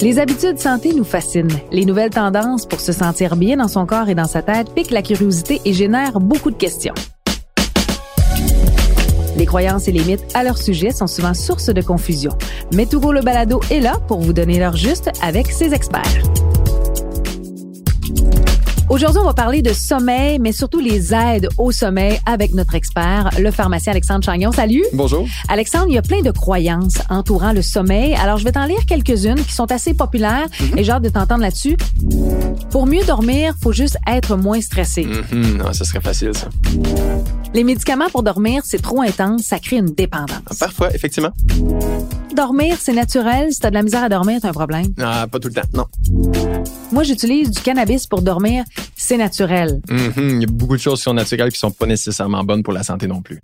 Les habitudes santé nous fascinent. Les nouvelles tendances pour se sentir bien dans son corps et dans sa tête piquent la curiosité et génèrent beaucoup de questions. Les croyances et les mythes à leur sujet sont souvent source de confusion. Mais Touro le balado est là pour vous donner l'heure juste avec ses experts. Aujourd'hui, on va parler de sommeil, mais surtout les aides au sommeil avec notre expert, le pharmacien Alexandre Chagnon. Salut. Bonjour. Alexandre, il y a plein de croyances entourant le sommeil. Alors, je vais t'en lire quelques-unes qui sont assez populaires Mhm. et j'ai hâte de t'entendre là-dessus. Pour mieux dormir, faut juste être moins stressé. Mhm, non, ça serait facile, ça. Les médicaments pour dormir, c'est trop intense, ça crée une dépendance. Parfois, effectivement. Dormir, c'est naturel. Si t'as de la misère à dormir, t'as un problème. Ah, pas tout le temps, non. Moi, j'utilise du cannabis pour dormir. C'est naturel. Mhm, Il y a beaucoup de choses qui sont naturelles qui sont pas nécessairement bonnes pour la santé non plus.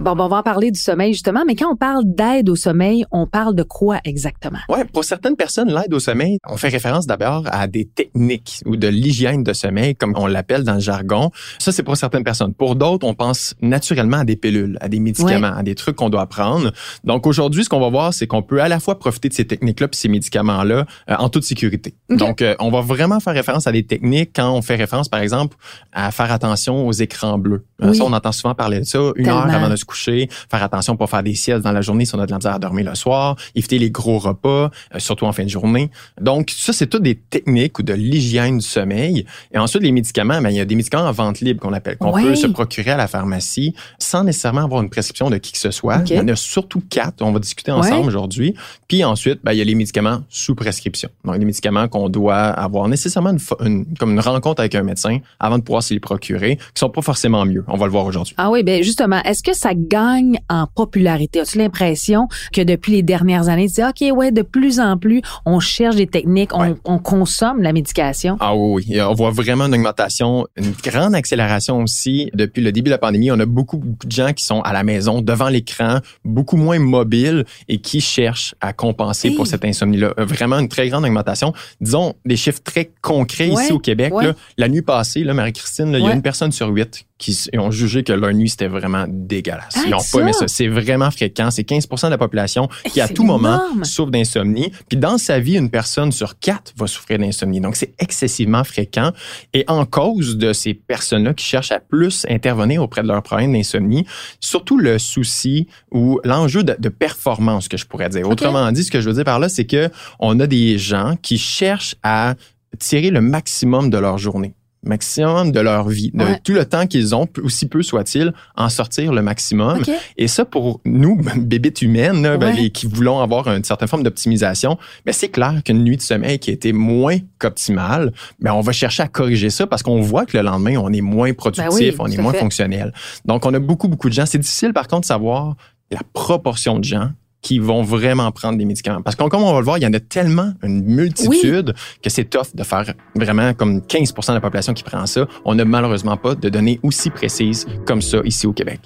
Bon, bon, on va en parler du sommeil justement, mais quand on parle d'aide au sommeil, on parle de quoi exactement? Ouais, pour certaines personnes, l'aide au sommeil, on fait référence d'abord à des techniques ou de l'hygiène de sommeil, comme on l'appelle dans le jargon. Ça, c'est pour certaines personnes. Pour d'autres, on pense naturellement à des pilules, à des médicaments, à des trucs qu'on doit prendre. Donc aujourd'hui, ce qu'on va voir, c'est qu'on peut à la fois profiter de ces techniques-là puis ces médicaments-là euh, en toute sécurité. Donc, euh, on va vraiment faire référence à des techniques quand on fait référence, par exemple, à faire attention aux écrans bleus. Euh, Oui. Ça, on entend souvent parler de ça. Une Tellement. heure avant de se coucher, faire attention pour faire des siestes dans la journée si on a de la misère à dormir le soir, éviter les gros repas, euh, surtout en fin de journée. Donc, ça, c'est toutes des techniques ou de l'hygiène du sommeil. Et ensuite, les médicaments, ben, il y a des médicaments en vente libre qu'on appelle, qu'on peut se procurer à la pharmacie sans nécessairement avoir une prescription de qui que ce soit. Il y en a surtout quatre. On va discuter ensemble aujourd'hui. Puis ensuite, ben, il y a les médicaments sous prescription. Donc, des médicaments qu'on doit avoir nécessairement une- comme une rencontre avec un médecin avant de pouvoir se les procurer, qui sont pas forcément mieux. On va le voir aujourd'hui. Ah oui, ben justement, est-ce que ça gagne en popularité? As-tu l'impression que depuis les dernières années, tu dis, OK, ouais, de plus en plus, on cherche des techniques, on, Ouais. on consomme la médication? Ah oui, oui. On voit vraiment une augmentation, une grande accélération aussi. Depuis le début de la pandémie, on a beaucoup, beaucoup de gens qui sont à la maison, devant l'écran, beaucoup moins mobiles et qui cherchent à compenser Hey. pour cette insomnie-là. Euh, Vraiment une très grande augmentation. Disons des chiffres très concrets Ouais, ici au Québec. ouais. là. la nuit passée, Marie-Christine, il y a une personne sur huit qui ont jugé que leur nuit, c'était vraiment dégueulasse. Ah, Ils n'ont pas aimé ça. C'est vraiment fréquent. C'est 15% de la population qui, à tout moment, souffre d'insomnie. Puis dans sa vie, une personne sur quatre va souffrir d'insomnie. Donc, c'est excessivement fréquent. Et en cause de ces personnes-là qui cherchent à plus intervenir auprès de leurs problèmes d'insomnie, surtout le souci ou l'enjeu de, de performance, que je pourrais dire. Autrement dit, ce que je veux dire par là, c'est que on a des gens qui cherchent à tirer le maximum de leur journée maximum de leur vie, de Ouais. tout le temps qu'ils ont, aussi peu soit-il, en sortir le maximum. Et ça, pour nous, bébites humaines, là, ben, les- qui voulons avoir une certaine forme d'optimisation, ben, c'est clair qu'une nuit de sommeil qui a été moins qu'optimale, ben, on va chercher à corriger ça parce qu'on voit que le lendemain, on est moins productif, Ben oui, on est moins fait. fonctionnel. Donc, on a beaucoup, beaucoup de gens. C'est difficile, par contre, de savoir la proportion de gens qui vont vraiment prendre des médicaments. Parce que comme on va le voir, il y en a tellement une multitude que c'est tough de faire vraiment comme 15% de la population qui prend ça. On n'a malheureusement pas de données aussi précises comme ça ici au Québec.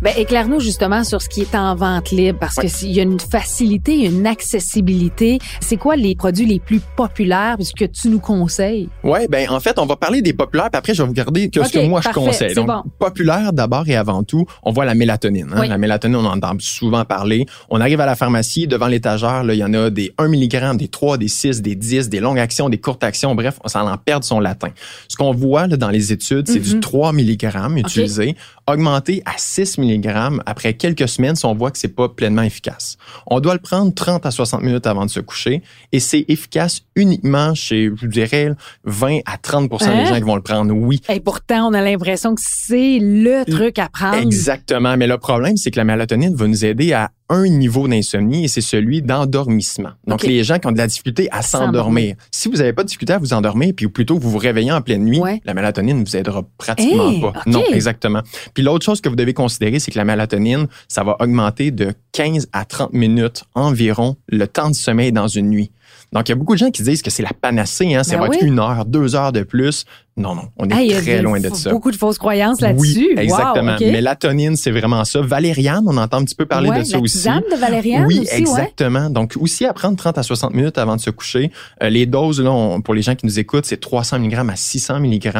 Ben, éclaire-nous justement sur ce qui est en vente libre parce que s'il y a une facilité, une accessibilité. C'est quoi les produits les plus populaires puisque tu nous conseilles? Ouais, ben en fait, on va parler des populaires, puis après je vais vous garder que ce Ok, que moi parfait, je conseille. Donc bon. populaire d'abord et avant tout, on voit la mélatonine. hein. Oui. La mélatonine, on en entend souvent parler. On arrive à la pharmacie, devant l'étagère, il y en a des 1 mg, des 3, des 6, des 10, des longues actions, des courtes actions, bref, on s'en en perd son latin. Ce qu'on voit là, dans les études, c'est Mhm. du 3 mg utilisé, augmenté à 6 mg après quelques semaines si on voit que c'est pas pleinement efficace. On doit le prendre 30 à 60 minutes avant de se coucher et c'est efficace uniquement chez, je dirais, 20 à 30 Hein? des gens qui vont le prendre, oui. Et pourtant, on a l'impression que c'est le truc à prendre. Exactement. Mais le problème, c'est que la mélatonine va nous aider à un niveau d'insomnie et c'est celui d'endormissement. Donc, les gens qui ont de la difficulté à s'endormir. Si vous n'avez pas de difficulté à vous endormir, puis plutôt que vous vous réveillez en pleine nuit, Ouais. la mélatonine ne vous aidera pratiquement Hey, pas. Non, exactement. Puis l'autre chose que vous devez considérer, c'est que la mélatonine, ça va augmenter de 15 à 30 minutes environ le temps de sommeil dans une nuit. Donc, il y a beaucoup de gens qui disent que c'est la panacée, hein, ça Ben va être une heure, deux heures de plus. non, non. On est très loin de ça. Beaucoup de fausses croyances là-dessus. Oui, exactement. Mélatonine, c'est vraiment ça. Valériane, on entend un petit peu parler de ça aussi. de valériane Oui, aussi, exactement. Donc, aussi à prendre 30 à 60 minutes avant de se coucher. Euh, les doses, là, pour les gens qui nous écoutent, c'est 300 mg à 600 mg.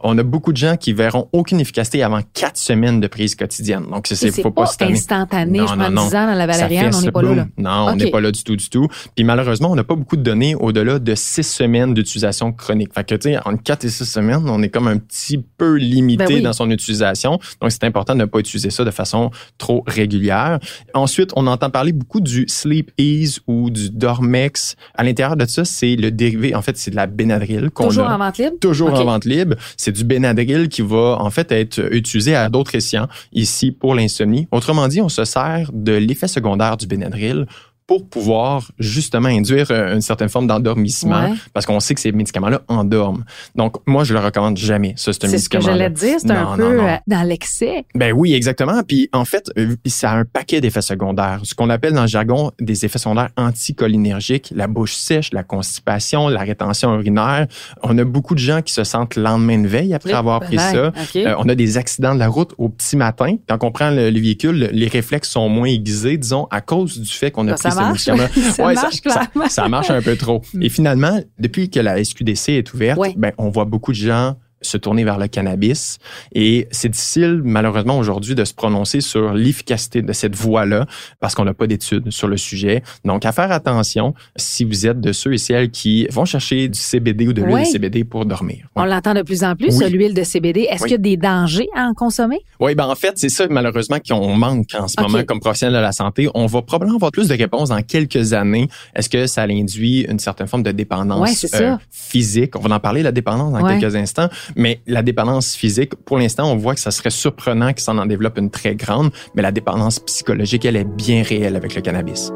On a beaucoup de gens qui verront aucune efficacité avant quatre semaines de prise quotidienne. Donc, c'est, faut pas, pas instantané. Non, je non, non. dans la valériane, on n'est pas là, Non, on n'est pas là du tout, du tout. Puis malheureusement, on n'a pas beaucoup de données au-delà de six semaines d'utilisation chronique. Fait que, tu sais, en quatre et six semaines, on est comme un petit peu limité ben dans son utilisation. Donc, c'est important de ne pas utiliser ça de façon trop régulière. Ensuite, on entend parler beaucoup du Sleep Ease ou du Dormex. À l'intérieur de ça, c'est le dérivé, en fait, c'est de la Benadryl. Toujours en vente libre? Toujours en vente libre. C'est du Benadryl qui va, en fait, être utilisé à d'autres escients ici pour l'insomnie. Autrement dit, on se sert de l'effet secondaire du Benadryl pour pouvoir justement induire euh, une certaine forme d'endormissement parce qu'on sait que ces médicaments-là endorment. Donc, moi, je le recommande jamais, ça, ce médicament. C'est ce que j'allais dire, c'est un peu euh, dans l'excès. Ben oui, exactement. Puis, en fait, euh, ça a un paquet d'effets secondaires. Ce qu'on appelle dans le jargon des effets secondaires anticholinergiques, la bouche sèche, la constipation, la rétention urinaire. On a beaucoup de gens qui se sentent le lendemain de veille après avoir pris ça. on a des accidents de la route au petit matin. Quand on prend le, véhicule, les réflexes sont moins aiguisés, disons, à cause du fait qu'on a pris ça marche, ça, marche un peu trop. Et finalement, depuis que la SQDC est ouverte, ben, on voit beaucoup de gens se tourner vers le cannabis. Et c'est difficile, malheureusement, aujourd'hui, de se prononcer sur l'efficacité de cette voie-là parce qu'on n'a pas d'études sur le sujet. Donc, à faire attention si vous êtes de ceux et celles qui vont chercher du CBD ou de l'huile de CBD pour dormir. On l'entend de plus en plus, l'huile de CBD. Est-ce qu'il y a des dangers à en consommer? Oui, ben en fait, c'est ça, malheureusement, qu'on manque en ce moment comme professionnel de la santé. On va probablement avoir plus de réponses dans quelques années. Est-ce que ça induit une certaine forme de dépendance euh, physique? On va en parler, la dépendance, dans quelques instants. Mais la dépendance physique, pour l'instant, on voit que ça serait surprenant qu'il s'en en développe une très grande, mais la dépendance psychologique, elle est bien réelle avec le cannabis.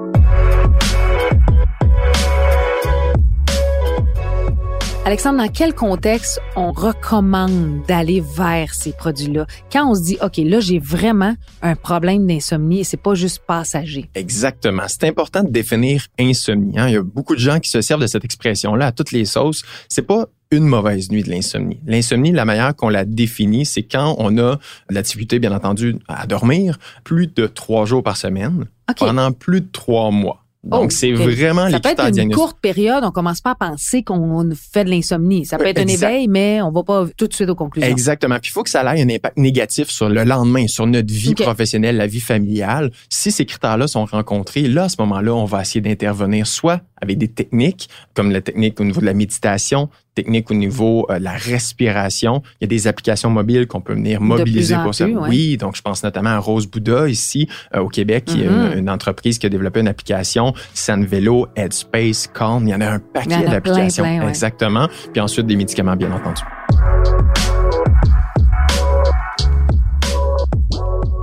Alexandre, dans quel contexte on recommande d'aller vers ces produits-là? Quand on se dit, OK, là, j'ai vraiment un problème d'insomnie et c'est pas juste passager. Exactement. C'est important de définir insomnie. Hein. Il y a beaucoup de gens qui se servent de cette expression-là à toutes les sauces. C'est pas une mauvaise nuit de l'insomnie. L'insomnie, la manière qu'on la définit, c'est quand on a la difficulté, bien entendu, à dormir plus de trois jours par semaine pendant plus de trois mois. Donc, oh, c'est vraiment Ça peut être une courte période. On commence pas à penser qu'on fait de l'insomnie. Ça peut être un éveil, mais on va pas tout de suite aux conclusions. Exactement. Puis, il faut que ça ait un impact négatif sur le lendemain, sur notre vie professionnelle, la vie familiale. Si ces critères-là sont rencontrés, là, à ce moment-là, on va essayer d'intervenir soit avec des techniques, comme la technique au niveau de la méditation, technique au niveau euh, de la respiration. Il y a des applications mobiles qu'on peut venir mobiliser pour ça. Oui, donc je pense notamment à Rose Bouddha ici euh, au Québec, qui est mm-hmm. une, entreprise qui a développé une application, Vélo, Headspace, Calm. Il y en a un paquet d'applications. Exactement. Puis ensuite des médicaments, bien entendu.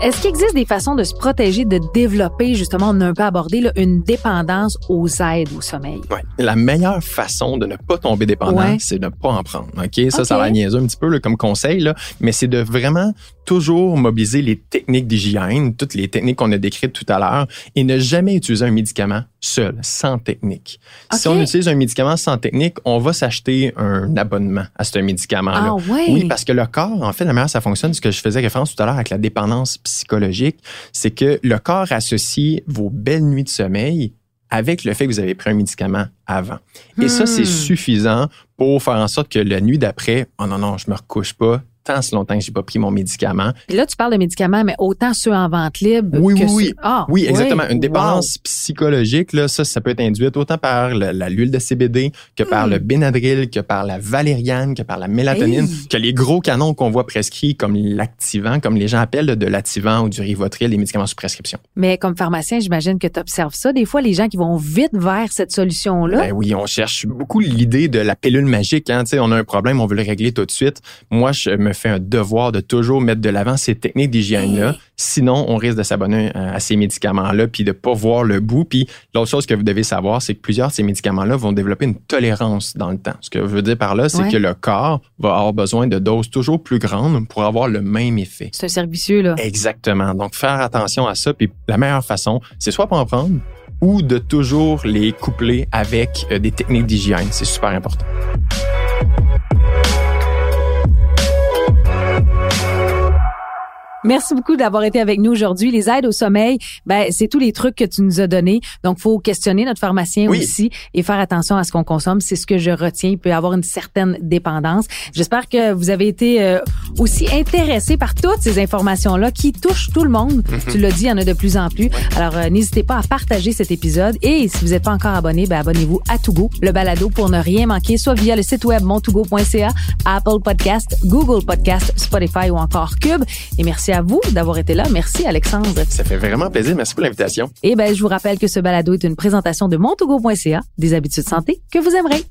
Est-ce qu'il existe des façons de se protéger, de développer, justement, on a un peu abordé, une dépendance aux aides au sommeil? Ouais. La meilleure façon de ne pas tomber dépendant, c'est de ne pas en prendre. OK? Ça, ça va niaiser un petit peu comme conseil, là, mais c'est de vraiment toujours mobiliser les techniques d'hygiène, toutes les techniques qu'on a décrites tout à l'heure, et ne jamais utiliser un médicament seul, sans technique. Si on utilise un médicament sans technique, on va s'acheter un abonnement à ce médicament-là. Ah, Oui, parce que le corps, en fait, la manière ça fonctionne, ce que je faisais référence tout à l'heure avec la dépendance psychologique, c'est que le corps associe vos belles nuits de sommeil avec le fait que vous avez pris un médicament avant. Et ça, c'est hmm. suffisant pour faire en sorte que la nuit d'après, oh non, non, je me recouche pas, tant si longtemps que j'ai pas pris mon médicament. Puis là, tu parles de médicaments, mais autant ceux en vente libre. Oui, que oui, oui. Ah, oui, exactement. Une dépendance psychologique, là, ça, ça peut être induite autant par l'huile de CBD que par le hmm. Benadryl, que par la valériane, que par la mélatonine, que les gros canons qu'on voit prescrits comme l'activant, comme les gens appellent de l'activant ou du Rivotril, les médicaments sous prescription. Mais comme pharmacien, j'imagine que tu observes ça. Des fois, les gens qui vont vite vers cette solution-là. Ben oui, on cherche beaucoup l'idée de la pilule magique. Hein. on a un problème, on veut le régler tout de suite. Moi, je me fait un devoir de toujours mettre de l'avant ces techniques d'hygiène-là. Sinon, on risque de s'abonner euh, à ces médicaments-là puis de pas voir le bout. Puis l'autre chose que vous devez savoir, c'est que plusieurs de ces médicaments-là vont développer une tolérance dans le temps. Ce que je veux dire par là, c'est que le corps va avoir besoin de doses toujours plus grandes pour avoir le même effet. C'est un servicieux, là. Exactement. Donc, faire attention à ça. Puis la meilleure façon, c'est soit pas en prendre ou de toujours les coupler avec euh, des techniques d'hygiène. C'est super important. Merci beaucoup d'avoir été avec nous aujourd'hui. Les aides au sommeil, ben c'est tous les trucs que tu nous as donnés. Donc faut questionner notre pharmacien aussi et faire attention à ce qu'on consomme. C'est ce que je retiens. Il peut y avoir une certaine dépendance. J'espère que vous avez été euh, aussi intéressé par toutes ces informations là qui touchent tout le monde. Mhm. Tu l'as dit, il y en a de plus en plus. Alors euh, n'hésitez pas à partager cet épisode et si vous n'êtes pas encore abonné, ben abonnez-vous à Togo, le balado pour ne rien manquer, soit via le site web montogo.ca, Apple Podcast, Google Podcast, Spotify ou encore Cube. Et merci à vous d'avoir été là. Merci, Alexandre. Ça fait vraiment plaisir. Merci pour l'invitation. Et ben, je vous rappelle que ce balado est une présentation de montogo.ca, des habitudes santé que vous aimerez.